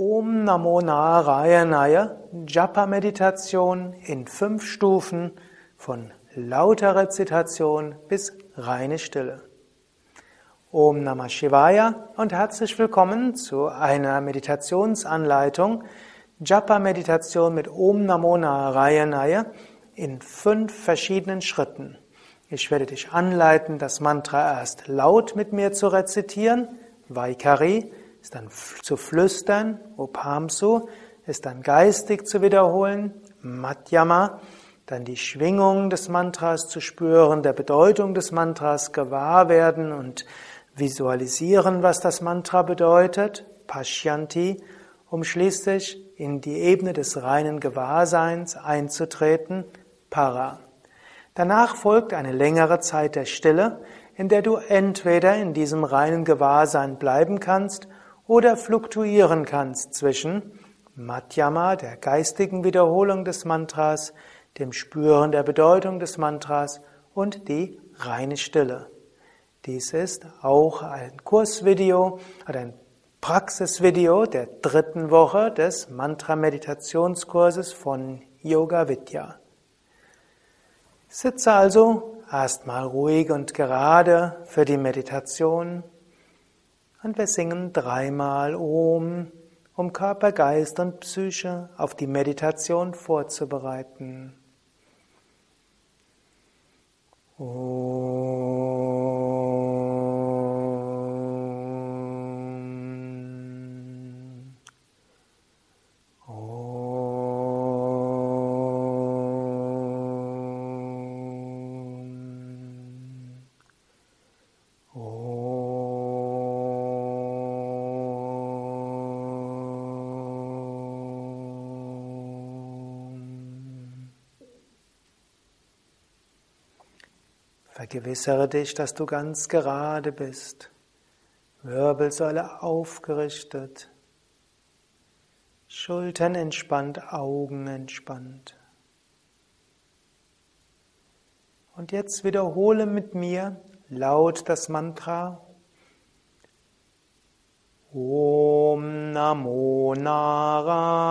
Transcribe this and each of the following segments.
Om Namo Narayanaya Japa Meditation in fünf Stufen von lauter Rezitation bis reine Stille. Om Namah Shivaya und herzlich willkommen zu einer Meditationsanleitung Japa Meditation mit Om Namo Narayanaya in fünf verschiedenen Schritten. Ich werde dich anleiten, das Mantra erst laut mit mir zu rezitieren, Vaikari, ist dann zu flüstern, Upamsu, ist dann geistig zu wiederholen, Madhyama, dann die Schwingung des Mantras zu spüren, der Bedeutung des Mantras gewahr werden und visualisieren, was das Mantra bedeutet, Pashyanti, um schließlich in die Ebene des reinen Gewahrseins einzutreten, Para. Danach folgt eine längere Zeit der Stille, in der du entweder in diesem reinen Gewahrsein bleiben kannst oder fluktuieren kannst zwischen Madhyama, der geistigen Wiederholung des Mantras, dem Spüren der Bedeutung des Mantras und die reine Stille. Dies ist auch ein Kursvideo oder ein Praxisvideo der dritten Woche des Mantra-Meditationskurses von Yoga Vidya. Sitze also erstmal ruhig und gerade für die Meditation und wir singen dreimal Om, um Körper, Geist und Psyche auf die Meditation vorzubereiten. Om. Vergewissere dich, dass du ganz gerade bist, Wirbelsäule aufgerichtet, Schultern entspannt, Augen entspannt. Und jetzt wiederhole mit mir laut das Mantra. Om Namo Narayanaya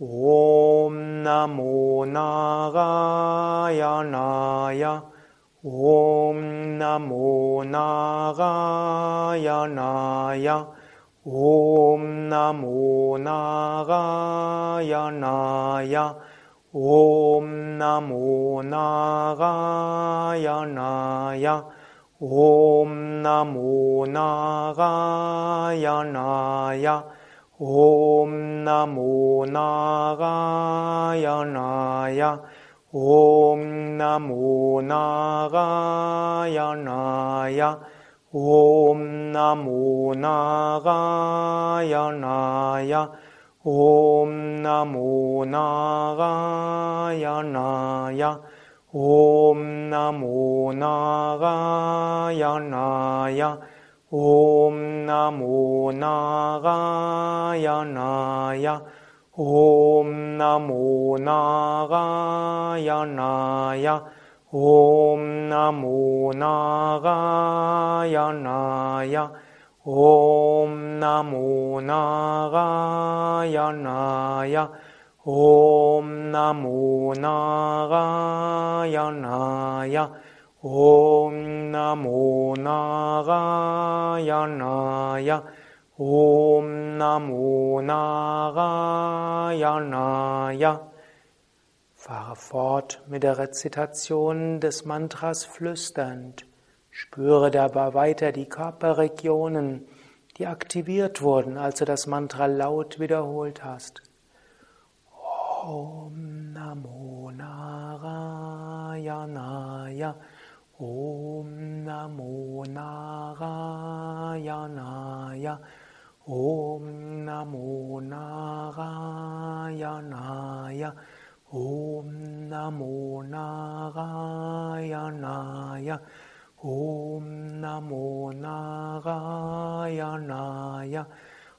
Om Namo Narayanaya. Om Namo Narayanaya. Om Namo Narayanaya. Om Namo Narayanaya. Om Namo Narayanaya ॐ नमो नागायणाय ॐ नमो नागायणाय ॐ नमो नागायणाय ॐ नमो नागायणाय ॐ नमो नागायणाय ॐ नमो नागायणाय ॐ नमो नागायणाय ॐ नमो नागायणाय ॐ नमो नागायणाय ॐ नमो नागायणाय Om Namo Narayanaya Om Namo Narayanaya Fahre fort mit der Rezitation des Mantras flüsternd. Spüre dabei weiter die Körperregionen, die aktiviert wurden, als du das Mantra laut wiederholt hast. Om Namo Narayanaya Om Namo Narayanaya. Om Namo Narayanaya. Om Namo Narayanaya. Om Namo Narayanaya.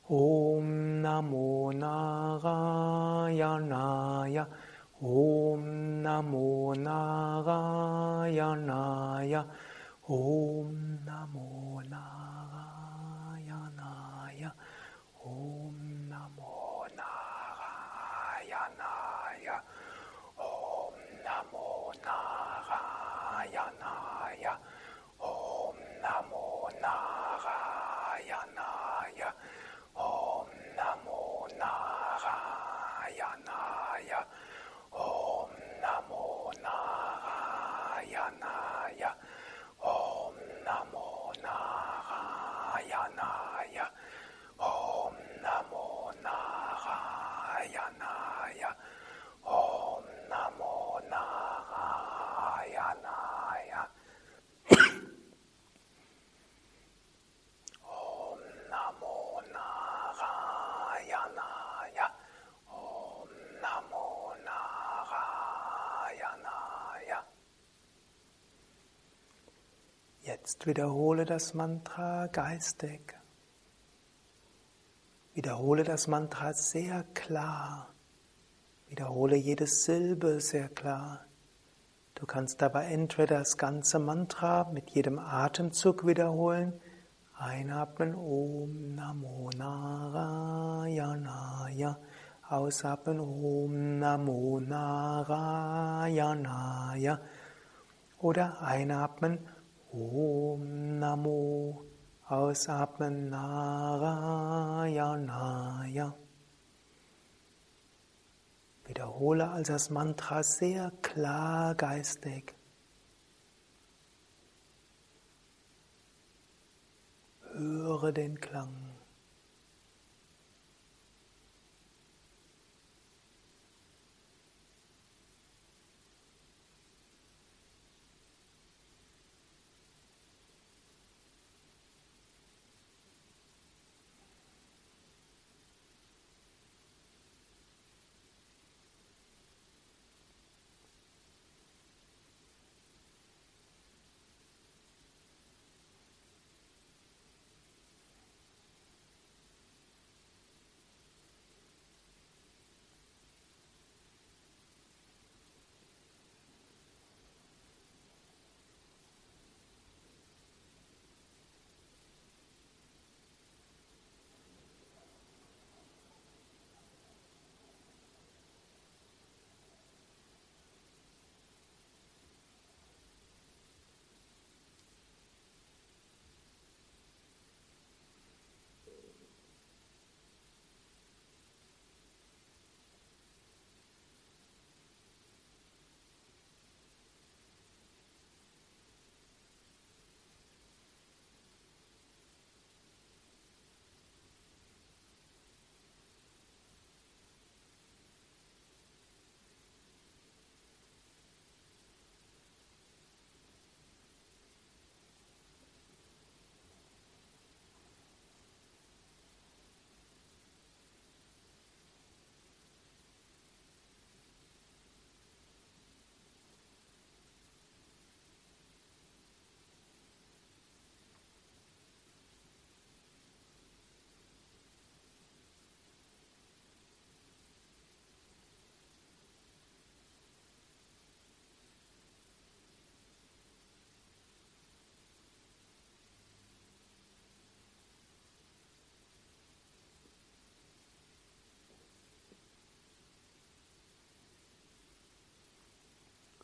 Om Namo Narayanaya Om Namo Narayanaya Om Jetzt wiederhole das Mantra geistig. Wiederhole das Mantra sehr klar. Wiederhole jede Silbe sehr klar. Du kannst dabei entweder das ganze Mantra mit jedem Atemzug wiederholen. Einatmen Om Namo Narayanaya. Ausatmen Om Namo Narayanaya. Oder einatmen Om Namo. Ausatmen Narayanaya. Wiederhole also das Mantra sehr klar geistig. Höre den Klang.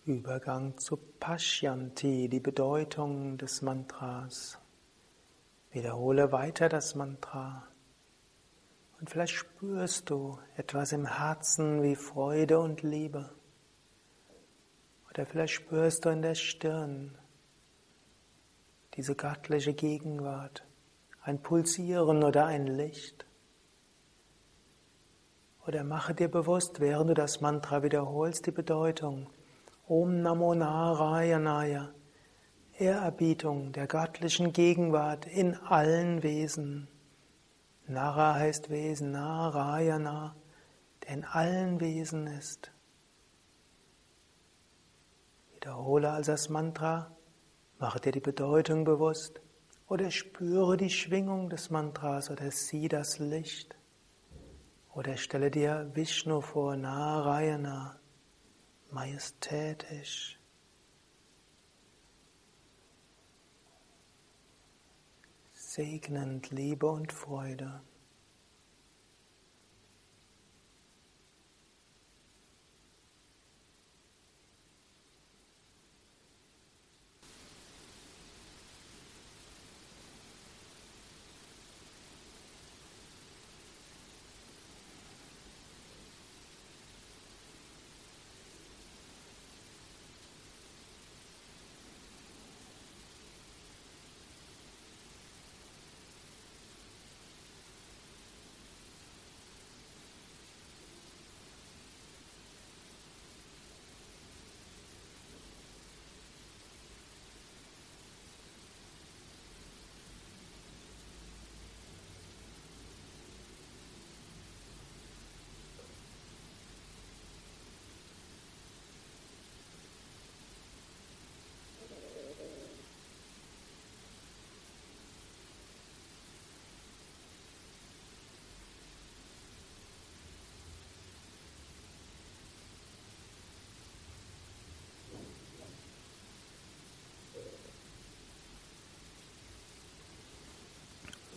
Übergang zu Pashyanti, die Bedeutung des Mantras. Wiederhole weiter das Mantra. Und vielleicht spürst du etwas im Herzen wie Freude und Liebe. Oder vielleicht spürst du in der Stirn diese göttliche Gegenwart, ein Pulsieren oder ein Licht. Oder mache dir bewusst, während du das Mantra wiederholst, die Bedeutung Om Namo Narayanaya, Ehrerbietung der göttlichen Gegenwart in allen Wesen. Nara heißt Wesen, Narayana, der in allen Wesen ist. Wiederhole also das Mantra, mache dir die Bedeutung bewusst oder spüre die Schwingung des Mantras oder sieh das Licht. Oder stelle dir Vishnu vor, Narayana majestätisch. Segnend Liebe und Freude.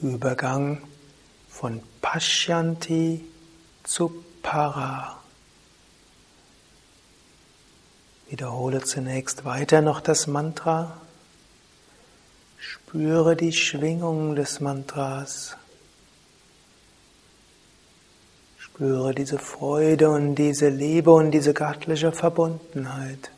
Übergang von Pashyanti zu Para. Wiederhole zunächst weiter noch das Mantra. Spüre die Schwingung des Mantras. Spüre diese Freude und diese Liebe und diese göttliche Verbundenheit.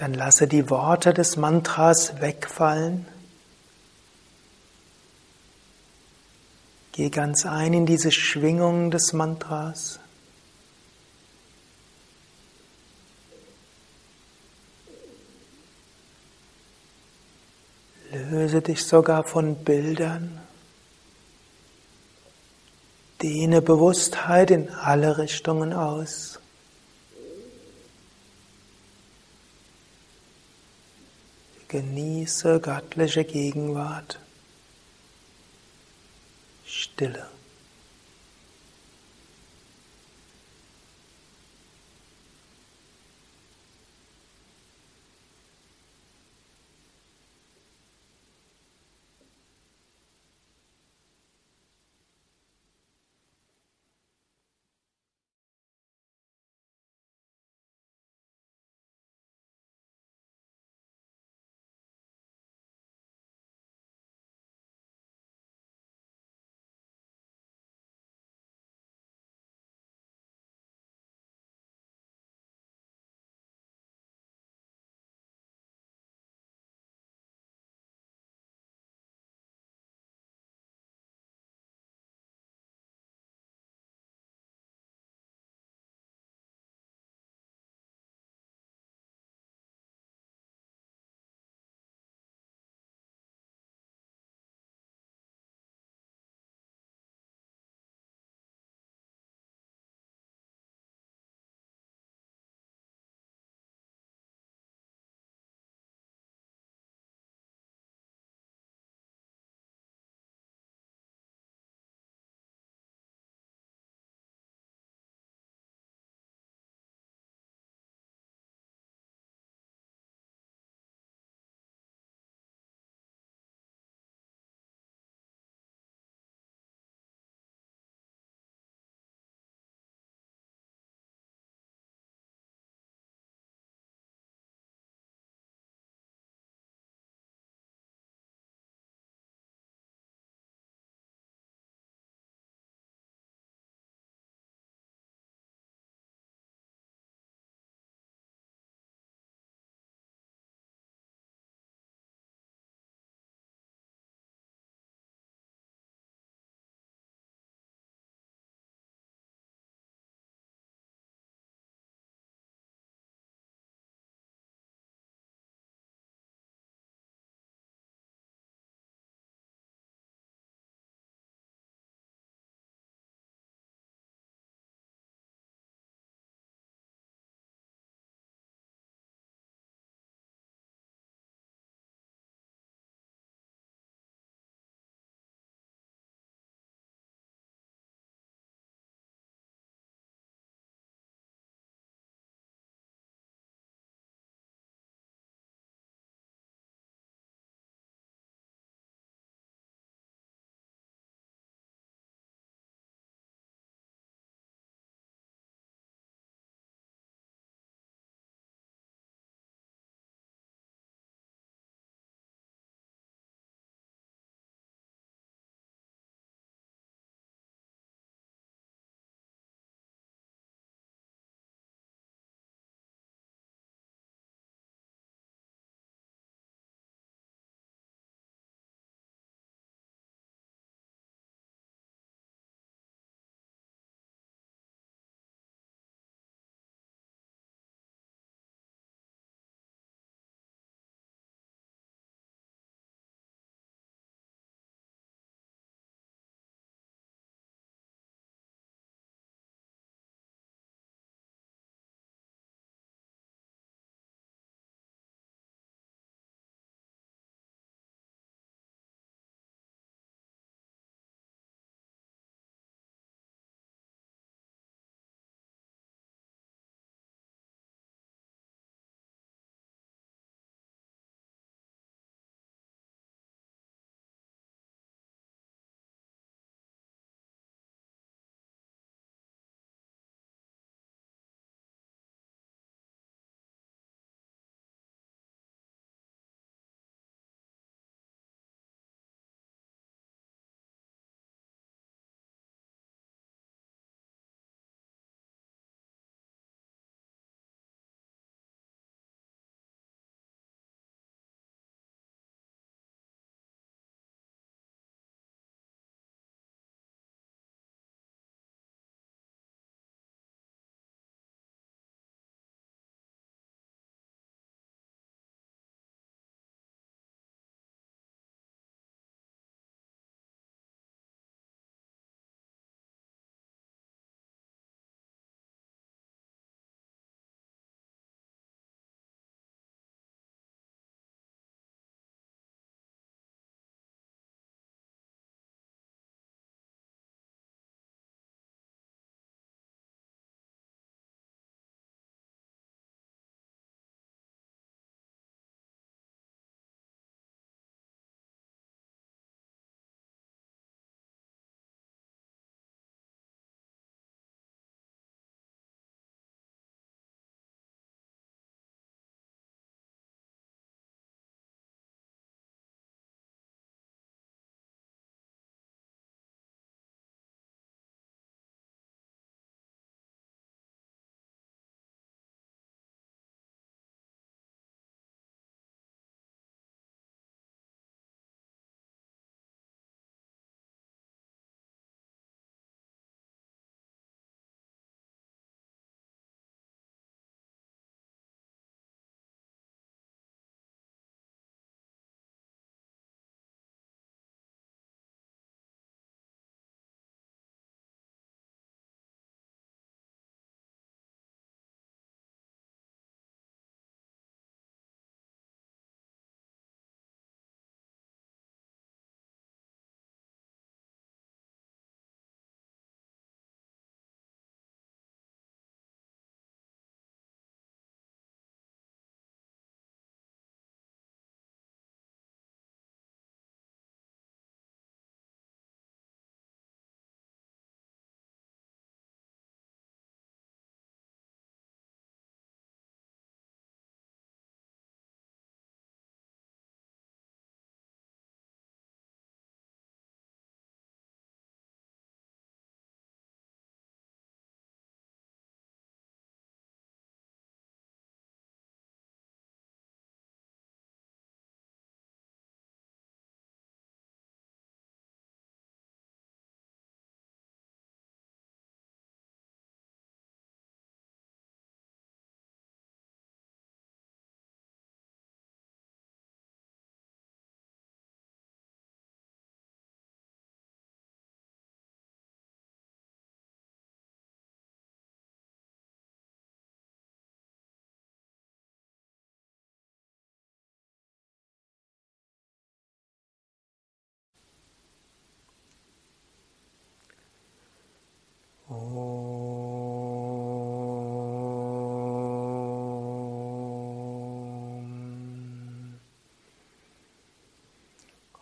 Dann lasse die Worte des Mantras wegfallen. Geh ganz ein in diese Schwingung des Mantras. Löse dich sogar von Bildern. Dehne Bewusstheit in alle Richtungen aus. Genieße göttliche Gegenwart. Stille.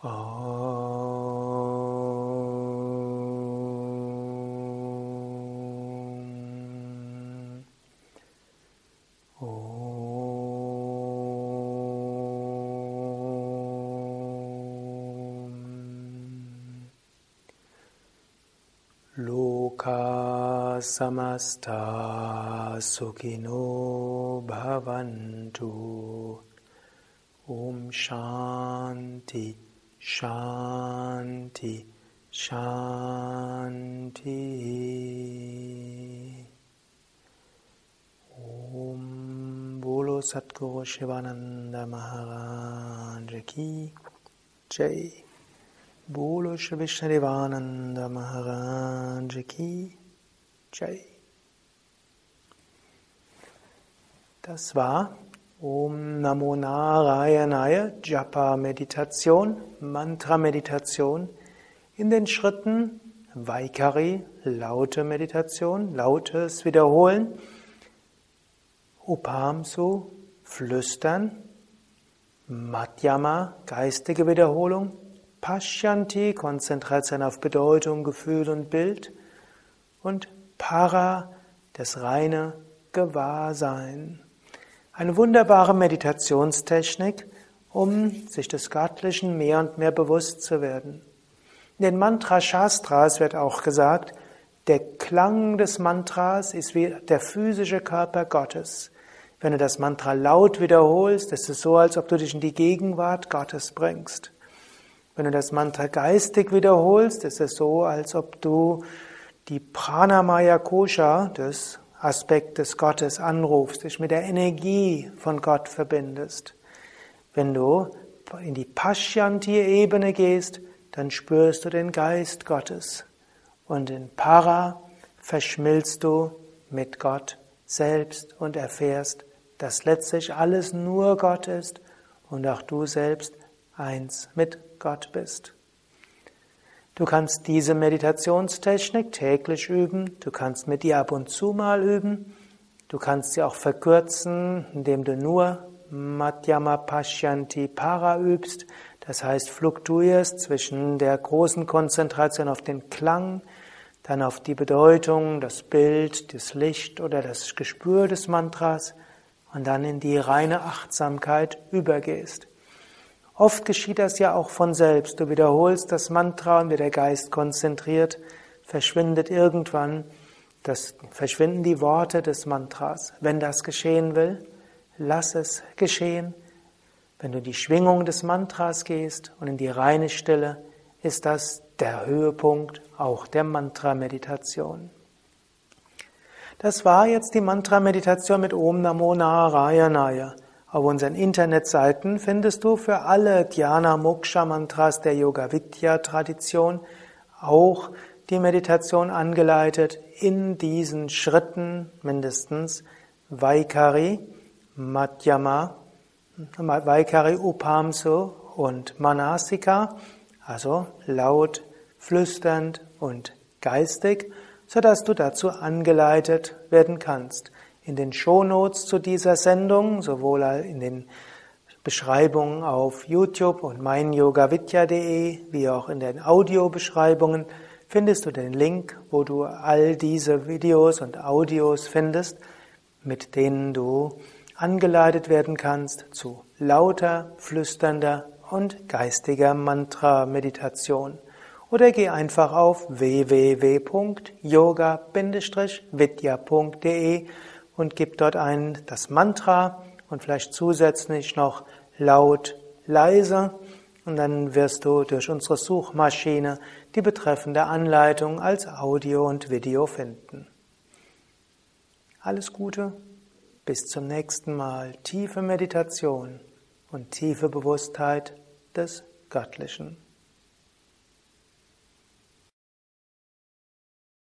Om. Om. Loka samasta sukhino bhavantu. Om Shanti Shanti, Shanti. Om Bolo Satguru Shivananda Maharaj Ki Jai. Bolo Shri Vishnadevananda Maharaj Ki Jai. Das war Om Namo Narayanaya Japa Meditation, Mantra Meditation. In den Schritten Vaikari, laute Meditation, lautes Wiederholen, Upamsu, flüstern, Madhyama, geistige Wiederholung, Pashyanti, Konzentration auf Bedeutung, Gefühl und Bild. Und Para, das reine Gewahrsein. Eine wunderbare Meditationstechnik, um sich des Göttlichen mehr und mehr bewusst zu werden. In den Mantra Shastras wird auch gesagt, der Klang des Mantras ist wie der physische Körper Gottes. Wenn du das Mantra laut wiederholst, ist es so, als ob du dich in die Gegenwart Gottes bringst. Wenn du das Mantra geistig wiederholst, ist es so, als ob du die Pranamaya Kosha des Aspekt des Gottes anrufst, dich mit der Energie von Gott verbindest. Wenn du in die Pashyanti-Ebene gehst, dann spürst du den Geist Gottes. Und in Para verschmilzt du mit Gott selbst und erfährst, dass letztlich alles nur Gott ist und auch du selbst eins mit Gott bist. Du kannst diese Meditationstechnik täglich üben, du kannst mit ihr ab und zu mal üben, du kannst sie auch verkürzen, indem du nur Madhyama Pashyanti Para übst, das heißt fluktuierst zwischen der großen Konzentration auf den Klang, dann auf die Bedeutung, das Bild, das Licht oder das Gespür des Mantras und dann in die reine Achtsamkeit übergehst. Oft geschieht das ja auch von selbst. Du wiederholst das Mantra und wie der Geist konzentriert, verschwindet irgendwann, das, verschwinden die Worte des Mantras. Wenn das geschehen will, lass es geschehen. Wenn du in die Schwingung des Mantras gehst und in die reine Stille, ist das der Höhepunkt auch der Mantra-Meditation. Das war jetzt die Mantra-Meditation mit Om Namo Narayanaya. Auf unseren Internetseiten findest du für alle Dhyana Moksha Mantras der Yoga Vidya Tradition auch die Meditation angeleitet in diesen Schritten mindestens Vaikari, Madhyama, Vaikari Upamsu und Manasika, also laut, flüsternd und geistig, sodass du dazu angeleitet werden kannst in den Shownotes zu dieser Sendung, sowohl in den Beschreibungen auf YouTube und meinyogavidya.de, wie auch in den Audiobeschreibungen, findest du den Link, wo du all diese Videos und Audios findest, mit denen du angeleitet werden kannst zu lauter, flüsternder und geistiger Mantra-Meditation. Oder geh einfach auf www.yoga-vidya.de und gib dort ein das Mantra und vielleicht zusätzlich noch laut, leise und dann wirst du durch unsere Suchmaschine die betreffende Anleitung als Audio und Video finden. Alles Gute, bis zum nächsten Mal. Tiefe Meditation und tiefe Bewusstheit des Göttlichen.